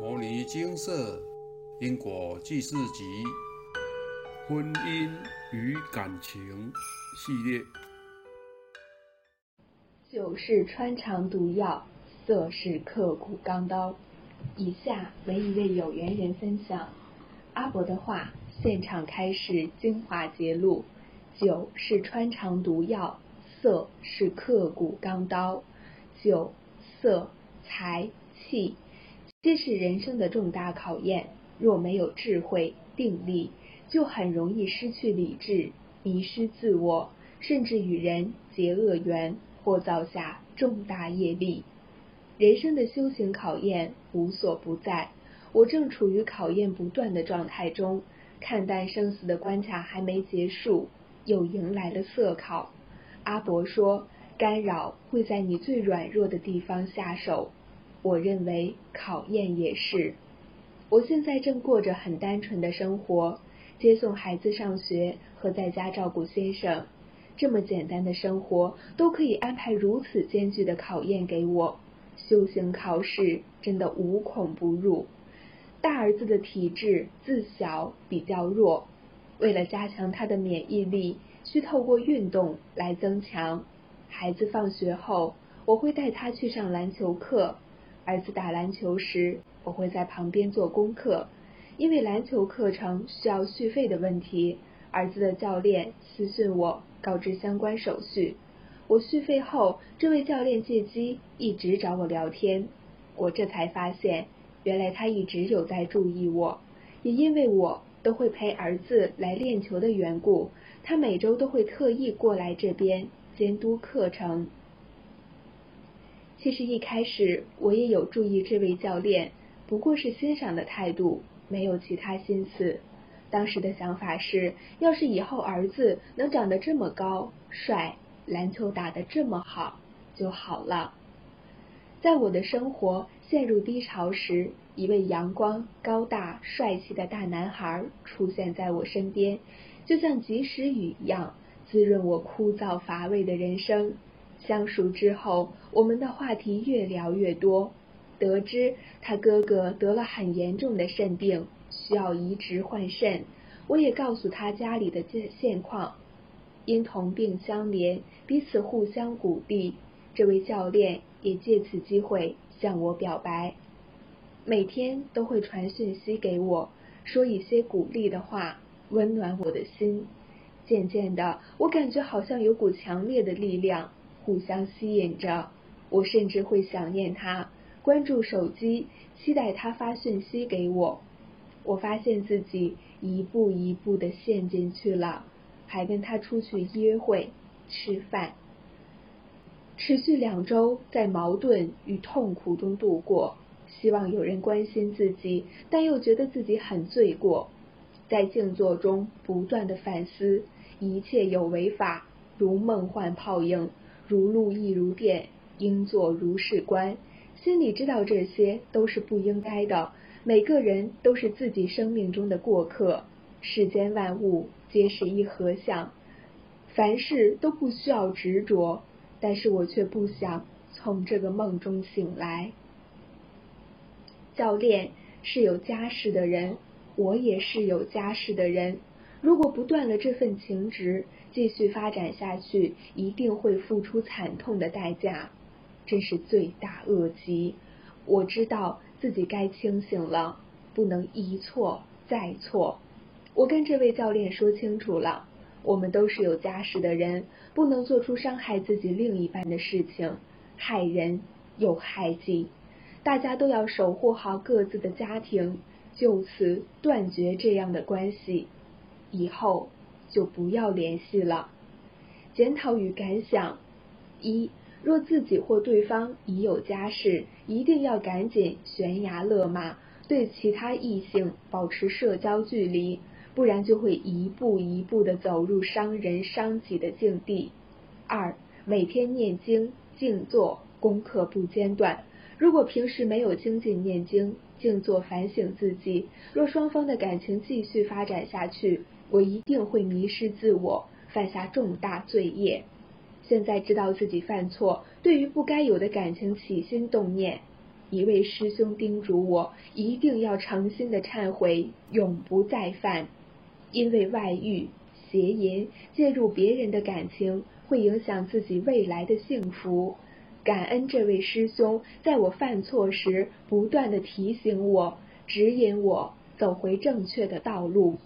摩尼金色因果记事集婚姻与感情系列。酒是穿肠毒药，色是刻骨钢刀。以下为一位有缘人分享阿伯的话，现场开始精华揭露：酒是穿肠毒药，色是刻骨钢刀。酒、色、财、气。这是人生的重大考验，若没有智慧定力，就很容易失去理智，迷失自我，甚至与人结恶缘，或造下重大业力。人生的修行考验无所不在，我正处于考验不断的状态中。看淡生死的关卡还没结束，又迎来了色考。阿伯说，干扰会在你最软弱的地方下手。我认为考验也是。我现在正过着很单纯的生活，接送孩子上学和在家照顾先生，这么简单的生活都可以安排如此艰巨的考验给我。修行考试真的无孔不入。大儿子的体质自小比较弱，为了加强他的免疫力，需透过运动来增强。孩子放学后，我会带他去上篮球课。儿子打篮球时，我会在旁边做功课，因为篮球课程需要续费的问题，儿子的教练私信我告知相关手续。我续费后，这位教练借机一直找我聊天，我这才发现，原来他一直有在注意我，也因为我都会陪儿子来练球的缘故，他每周都会特意过来这边监督课程。其实一开始我也有注意这位教练，不过是欣赏的态度，没有其他心思。当时的想法是，要是以后儿子能长得这么高、帅，篮球打得这么好就好了。在我的生活陷入低潮时，一位阳光、高大、帅气的大男孩出现在我身边，就像及时雨一样，滋润我枯燥乏味的人生。相熟之后，我们的话题越聊越多。得知他哥哥得了很严重的肾病，需要移植换肾，我也告诉他家里的现况。因同病相怜，彼此互相鼓励。这位教练也借此机会向我表白，每天都会传讯息给我，说一些鼓励的话，温暖我的心。渐渐的，我感觉好像有股强烈的力量。互相吸引着，我甚至会想念他，关注手机，期待他发讯息给我。我发现自己一步一步的陷进去了，还跟他出去约会、吃饭，持续两周，在矛盾与痛苦中度过。希望有人关心自己，但又觉得自己很罪过。在静坐中不断的反思，一切有为法，如梦幻泡影。如露亦如电，应作如是观。心里知道这些都是不应该的。每个人都是自己生命中的过客，世间万物皆是一合相，凡事都不需要执着。但是我却不想从这个梦中醒来。教练是有家室的人，我也是有家室的人。如果不断了这份情执。继续发展下去，一定会付出惨痛的代价，真是罪大恶极。我知道自己该清醒了，不能一错再错。我跟这位教练说清楚了，我们都是有家室的人，不能做出伤害自己另一半的事情，害人又害己。大家都要守护好各自的家庭，就此断绝这样的关系，以后。就不要联系了。检讨与感想：一、若自己或对方已有家室，一定要赶紧悬崖勒马，对其他异性保持社交距离，不然就会一步一步的走入伤人伤己的境地。二、每天念经、静坐、功课不间断。如果平时没有精进念经、静坐反省自己，若双方的感情继续发展下去，我一定会迷失自我，犯下重大罪业。现在知道自己犯错，对于不该有的感情起心动念，一位师兄叮嘱我，一定要诚心的忏悔，永不再犯。因为外遇、邪淫、介入别人的感情，会影响自己未来的幸福。感恩这位师兄，在我犯错时，不断的提醒我，指引我走回正确的道路。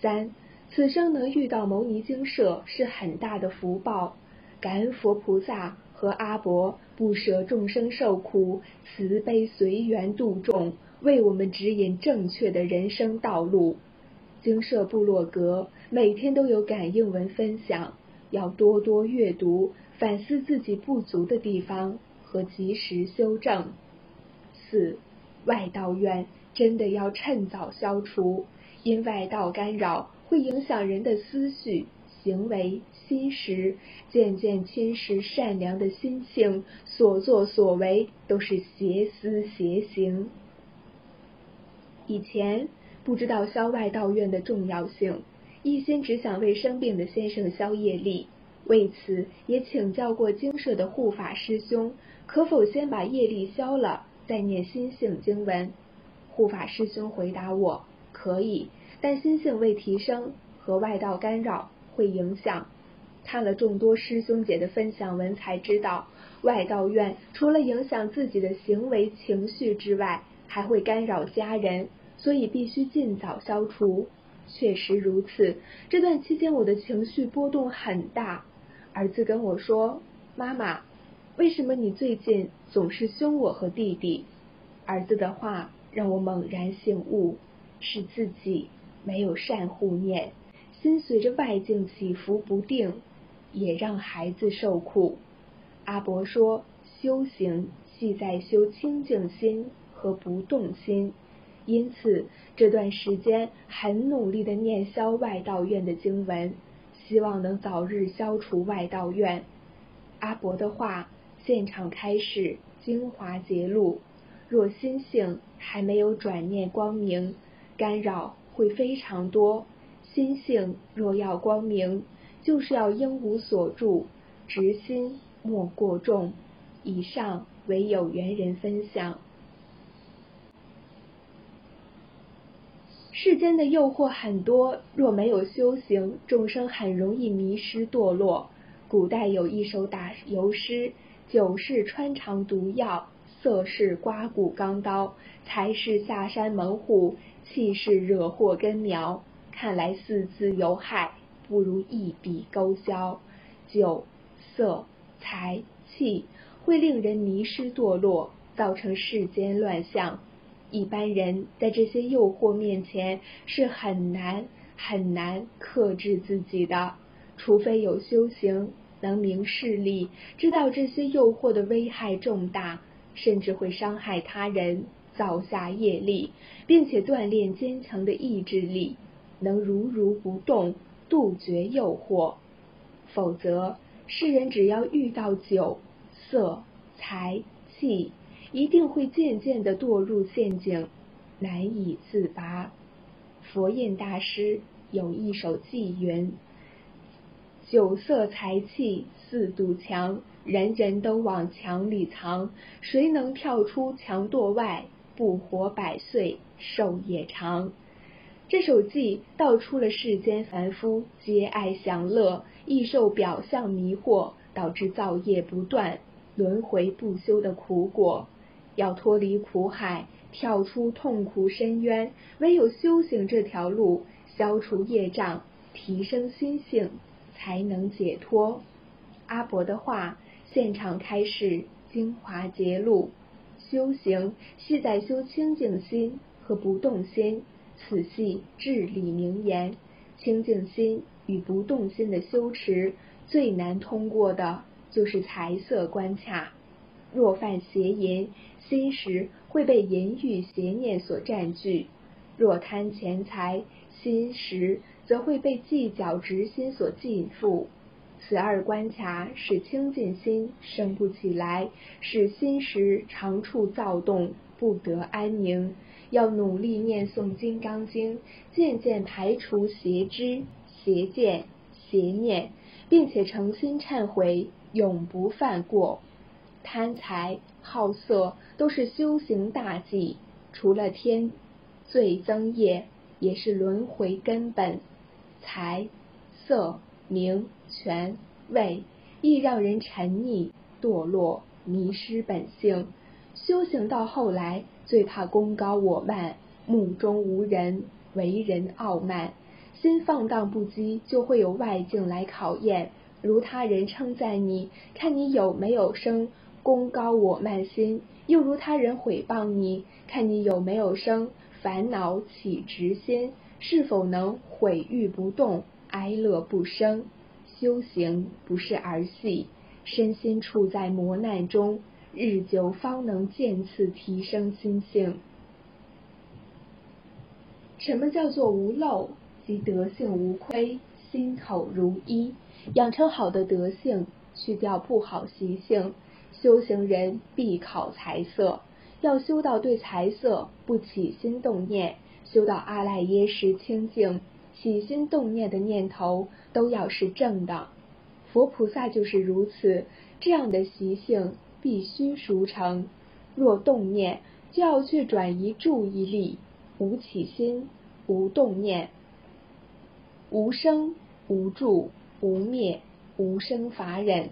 三，此生能遇到牟尼精舍是很大的福报，感恩佛菩萨。和阿伯不舍众生受苦，慈悲随缘度众，为我们指引正确的人生道路。精舍部落格每天都有感应文分享，要多多阅读，反思自己不足的地方和及时修正。四，外道怨真的要趁早消除，因外道干扰会影响人的思绪。行为、心识渐渐侵蚀善良的心性，所作所为都是邪思邪行。以前不知道消外道怨的重要性，一心只想为生病的先生消业力，为此也请教过精舍的护法师兄，可否先把业力消了，再念心性经文？护法师兄回答我：可以，但心性未提升，和外道干扰。会影响。看了众多师兄姐的分享文，才知道外道怨除了影响自己的行为情绪之外，还会干扰家人，所以必须尽早消除。确实如此。这段期间我的情绪波动很大。儿子跟我说：“妈妈，为什么你最近总是凶我和弟弟？”儿子的话让我猛然醒悟，是自己没有善护念。心随着外境起伏不定，也让孩子受苦。阿伯说，修行系在修清净心和不动心，因此这段时间很努力的念消外道院的经文，希望能早日消除外道院。阿伯的话，现场开始精华揭露：若心性还没有转念光明，干扰会非常多。心性若要光明，就是要应无所住，执心莫过重。以上为有缘人分享。世间的诱惑很多，若没有修行，众生很容易迷失堕落。古代有一首打油诗：酒是穿肠毒药，色是刮骨钢刀，财是下山猛虎，气是惹祸根苗。看来四字有害，不如一笔勾销。酒、色、财、气会令人迷失堕落，造成世间乱象。一般人在这些诱惑面前是很难很难克制自己的，除非有修行，能明事理，知道这些诱惑的危害重大，甚至会伤害他人，造下业力，并且锻炼坚强的意志力。能如如不动，杜绝诱惑，否则世人只要遇到酒、色、财、气，一定会渐渐的堕入陷阱，难以自拔。佛印大师有一首偈云：“酒色财气四堵墙，人人都往墙里藏，谁能跳出墙垛外？不活百岁，寿也长。”这首偈道出了世间凡夫皆爱享乐，易受表象迷惑，导致造业不断、轮回不休的苦果。要脱离苦海，跳出痛苦深渊，唯有修行这条路，消除业障，提升心性，才能解脱。阿伯的话，现场开始精华揭露：修行系在修清净心和不动心。此系至理名言，清净心与不动心的修持最难通过的就是财色关卡。若犯邪淫，心识会被淫欲邪念所占据；若贪钱财，心识则会被计较执心所禁缚。此二关卡使清净心生不起来，使心识常处躁动，不得安宁。要努力念诵《金刚经》，渐渐排除邪知、邪见、邪念，并且诚心忏悔，永不犯过。贪财、好色都是修行大忌，除了天罪增业，也是轮回根本。财、色、名、权、位，易让人沉溺、堕落、迷失本性。修行到后来，最怕功高我慢，目中无人，为人傲慢，心放荡不羁，就会有外境来考验。如他人称赞你，看你有没有生功高我慢心；又如他人毁谤你，看你有没有生烦恼起执心，是否能毁誉不动，哀乐不生。修行不是儿戏，身心处在磨难中，日久方能渐次提升心性。什么叫做无漏？即德性无亏，心口如一。养成好的德性，去掉不好习性。修行人必考财色，要修到对财色不起心动念，修到阿赖耶识清净，起心动念的念头都要是正的。佛菩萨就是如此，这样的习性必须熟成。若动念，就要去转移注意力，无起心，无动念，无生无住。无灭无生法忍，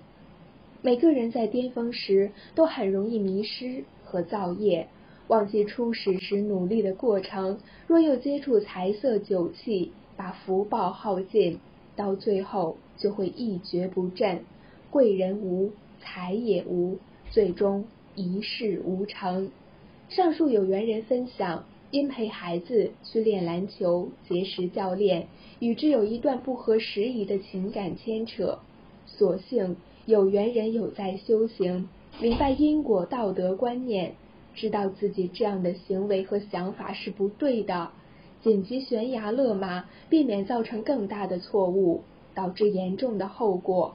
每个人在巅峰时都很容易迷失和造业，忘记初始时努力的过程。若又接触财色酒气，把福报耗尽，到最后就会一蹶不振，贵人无，财也无，最终一事无成。上述有缘人分享。因陪孩子去练篮球，结识教练，与之有一段不合时宜的情感牵扯。所幸有缘人有在修行，明白因果道德观念，知道自己这样的行为和想法是不对的，紧急悬崖勒马，避免造成更大的错误，导致严重的后果。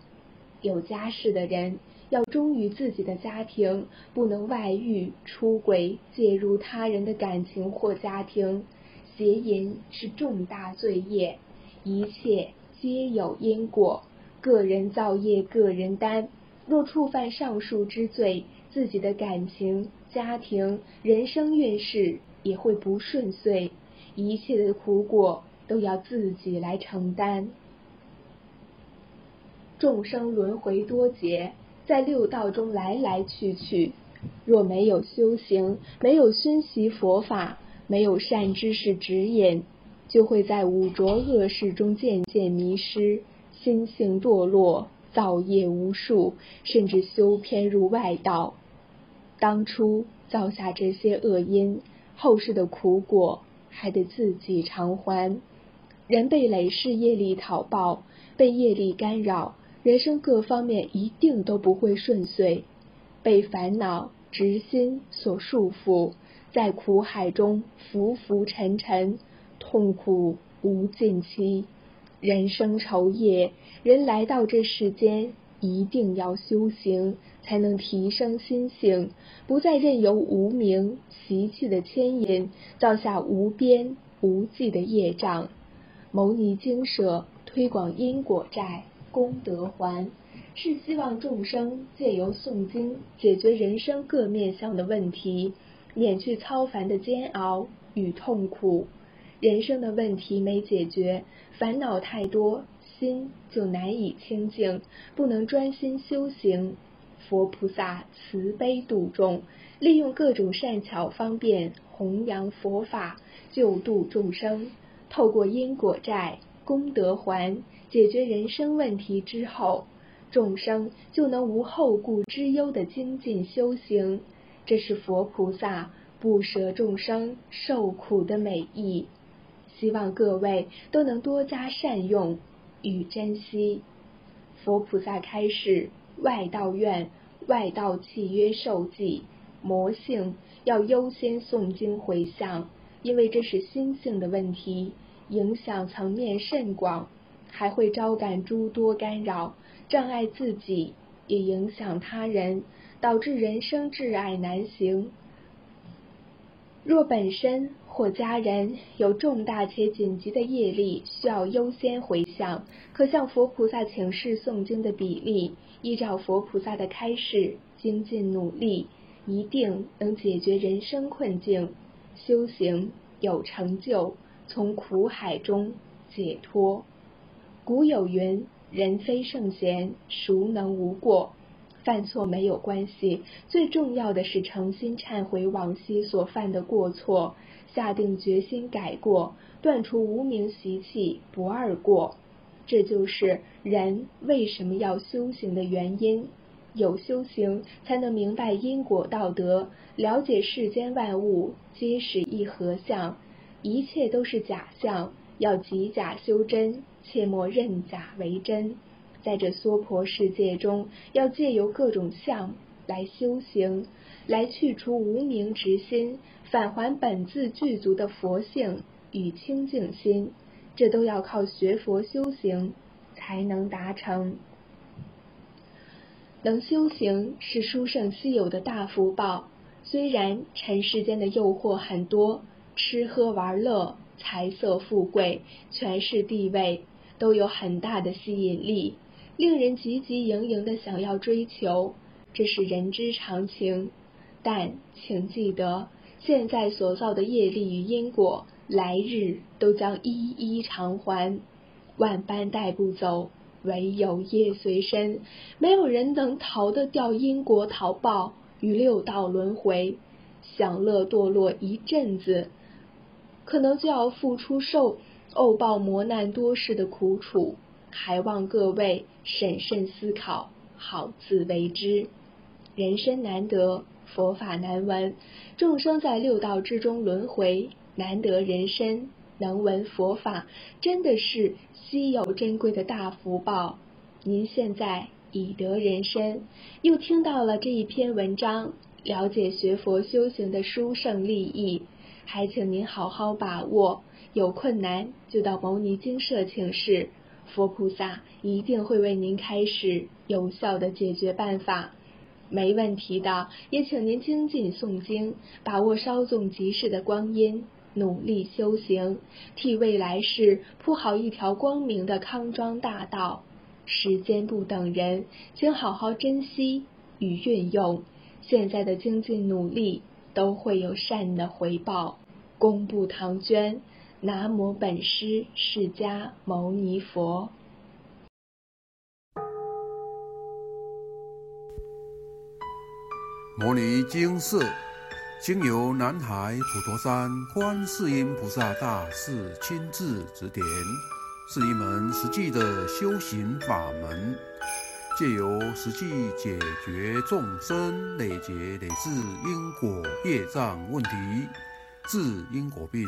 有家室的人。要忠于自己的家庭，不能外遇、出轨、介入他人的感情或家庭。邪淫是重大罪业，一切皆有因果，个人造业，个人担。若触犯上述之罪，自己的感情、家庭、人生运势也会不顺遂，一切的苦果都要自己来承担。众生轮回多劫。在六道中来来去去，若没有修行，没有熏习佛法，没有善知识指引，就会在五浊恶世中渐渐迷失，心性堕落，造业无数，甚至修偏入外道。当初造下这些恶因，后世的苦果还得自己偿还。人被累世业力讨报，被业力干扰。人生各方面一定都不会顺遂，被烦恼执心所束缚，在苦海中浮浮沉沉，痛苦无尽期。人生愁业，人来到这世间，一定要修行，才能提升心性，不再任由无名习气的牵引，造下无边无际的业障。牟尼精舍推广因果债。功德还，是希望众生借由诵经解决人生各面向的问题，免去超凡的煎熬与痛苦。人生的问题没解决，烦恼太多，心就难以清净，不能专心修行。佛菩萨慈悲度众，利用各种善巧方便弘扬佛法，救度众生。透过因果债。功德还，解决人生问题之后，众生就能无后顾之忧的精进修行。这是佛菩萨不舍众生受苦的美意。希望各位都能多加善用与珍惜。佛菩萨开示：外道院、外道契约受记，魔性要优先诵经回向，因为这是心性的问题。影响层面甚广，还会招感诸多干扰，障碍自己，也影响他人，导致人生挚爱难行。若本身或家人有重大且紧急的业力，需要优先回向，可向佛菩萨请示诵经的比例，依照佛菩萨的开示精进努力，一定能解决人生困境。修行有成就，从苦海中解脱。古有云：“人非圣贤，孰能无过？”犯错没有关系，最重要的是诚心忏悔往昔所犯的过错，下定决心改过，断除无名习气，不二过。这就是人为什么要修行的原因。有修行，才能明白因果道德，了解世间万物皆是一合相，一切都是假象，要即假修真，切莫认假为真。在这娑婆世界中，要借由各种相来修行，来去除无名之心，返还本自具足的佛性与清净心。这都要靠学佛修行才能达成。能修行是殊胜稀有的大福报。虽然尘世间的诱惑很多，吃喝玩乐、财色富贵、权势地位都有很大的吸引力，令人汲汲营营的想要追求，这是人之常情。但请记得，现在所造的业力与因果，来日都将一一偿还，万般带不走。唯有业随身，没有人能逃得掉因果逃报与六道轮回。享乐堕落一阵子，可能就要付出受怄报磨难多事的苦楚，还望各位审慎思考，好自为之。人生难得，佛法难闻，众生在六道之中轮回，难得人身。能闻佛法，真的是稀有珍贵的大福报。您现在已得人身，又听到了这一篇文章，了解学佛修行的殊胜利益，还请您好好把握。有困难就到牟尼精舍请示，佛菩萨一定会为您开始有效的解决办法。没问题的，也请您精进诵经，把握稍纵即逝的光阴。努力修行，替未来世铺好一条光明的康庄大道。时间不等人，请好好珍惜与运用。现在的精进努力都会有善的回报。功布唐娟，南无本师释迦牟尼佛。摩尼经寺。经由南海普陀山观世音菩萨大士亲自指点，是一门实际的修行法门，借由实际解决众生累劫累世因果业障问题，治因果病，